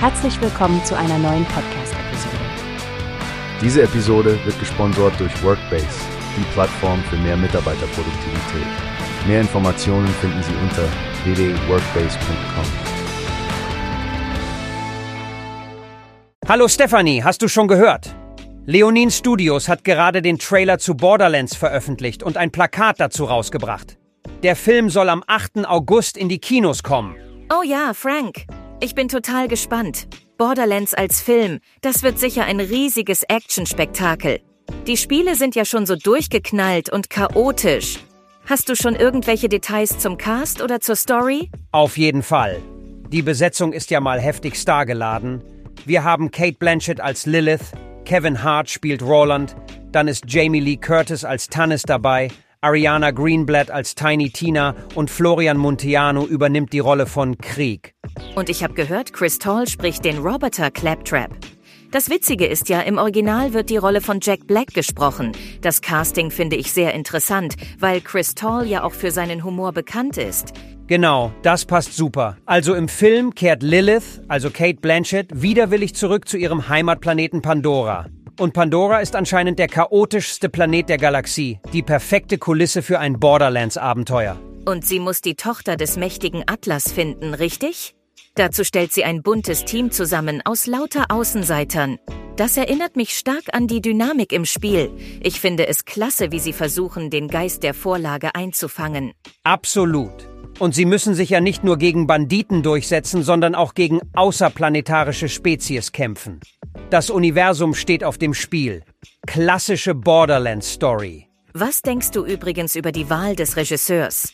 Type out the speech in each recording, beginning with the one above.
Herzlich willkommen zu einer neuen Podcast-Episode. Diese Episode wird gesponsert durch Workbase, die Plattform für mehr Mitarbeiterproduktivität. Mehr Informationen finden Sie unter www.workbase.com. Hallo Stephanie, hast du schon gehört? Leonin Studios hat gerade den Trailer zu Borderlands veröffentlicht und ein Plakat dazu rausgebracht. Der Film soll am 8. August in die Kinos kommen. Oh ja, Frank. Ich bin total gespannt. Borderlands als Film, das wird sicher ein riesiges Actionspektakel. Die Spiele sind ja schon so durchgeknallt und chaotisch. Hast du schon irgendwelche Details zum Cast oder zur Story? Auf jeden Fall. Die Besetzung ist ja mal heftig stargeladen. Wir haben Kate Blanchett als Lilith, Kevin Hart spielt Roland, dann ist Jamie Lee Curtis als Tannis dabei, Ariana Greenblatt als Tiny Tina und Florian Monteano übernimmt die Rolle von Krieg. Und ich habe gehört, Chris Tall spricht den Roboter Claptrap. Das Witzige ist ja, im Original wird die Rolle von Jack Black gesprochen. Das Casting finde ich sehr interessant, weil Chris Tall ja auch für seinen Humor bekannt ist. Genau, das passt super. Also im Film kehrt Lilith, also Kate Blanchett, widerwillig zurück zu ihrem Heimatplaneten Pandora. Und Pandora ist anscheinend der chaotischste Planet der Galaxie, die perfekte Kulisse für ein Borderlands-Abenteuer. Und sie muss die Tochter des mächtigen Atlas finden, richtig? Dazu stellt sie ein buntes Team zusammen aus lauter Außenseitern. Das erinnert mich stark an die Dynamik im Spiel. Ich finde es klasse, wie sie versuchen, den Geist der Vorlage einzufangen. Absolut. Und sie müssen sich ja nicht nur gegen Banditen durchsetzen, sondern auch gegen außerplanetarische Spezies kämpfen. Das Universum steht auf dem Spiel. Klassische Borderlands-Story. Was denkst du übrigens über die Wahl des Regisseurs?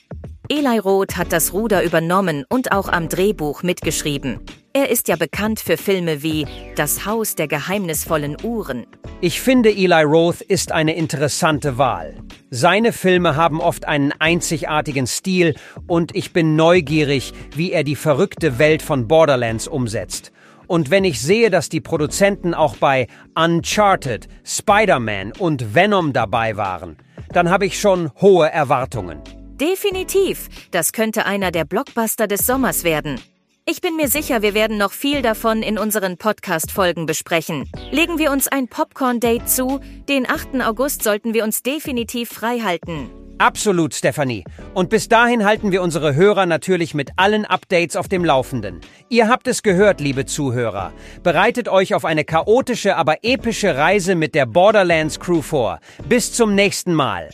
Eli Roth hat das Ruder übernommen und auch am Drehbuch mitgeschrieben. Er ist ja bekannt für Filme wie Das Haus der geheimnisvollen Uhren. Ich finde, Eli Roth ist eine interessante Wahl. Seine Filme haben oft einen einzigartigen Stil und ich bin neugierig, wie er die verrückte Welt von Borderlands umsetzt. Und wenn ich sehe, dass die Produzenten auch bei Uncharted, Spider-Man und Venom dabei waren, dann habe ich schon hohe Erwartungen. Definitiv. Das könnte einer der Blockbuster des Sommers werden. Ich bin mir sicher, wir werden noch viel davon in unseren Podcast-Folgen besprechen. Legen wir uns ein Popcorn-Date zu. Den 8. August sollten wir uns definitiv frei halten. Absolut, Stephanie. Und bis dahin halten wir unsere Hörer natürlich mit allen Updates auf dem Laufenden. Ihr habt es gehört, liebe Zuhörer. Bereitet euch auf eine chaotische, aber epische Reise mit der Borderlands Crew vor. Bis zum nächsten Mal.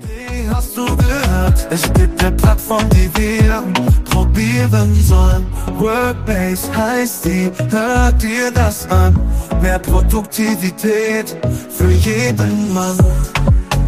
Wie hast du gehört? Es gibt eine Plattform, die wir probieren sollen. Workbase heißt die, hört dir das an. Mehr Produktivität für jeden Mann.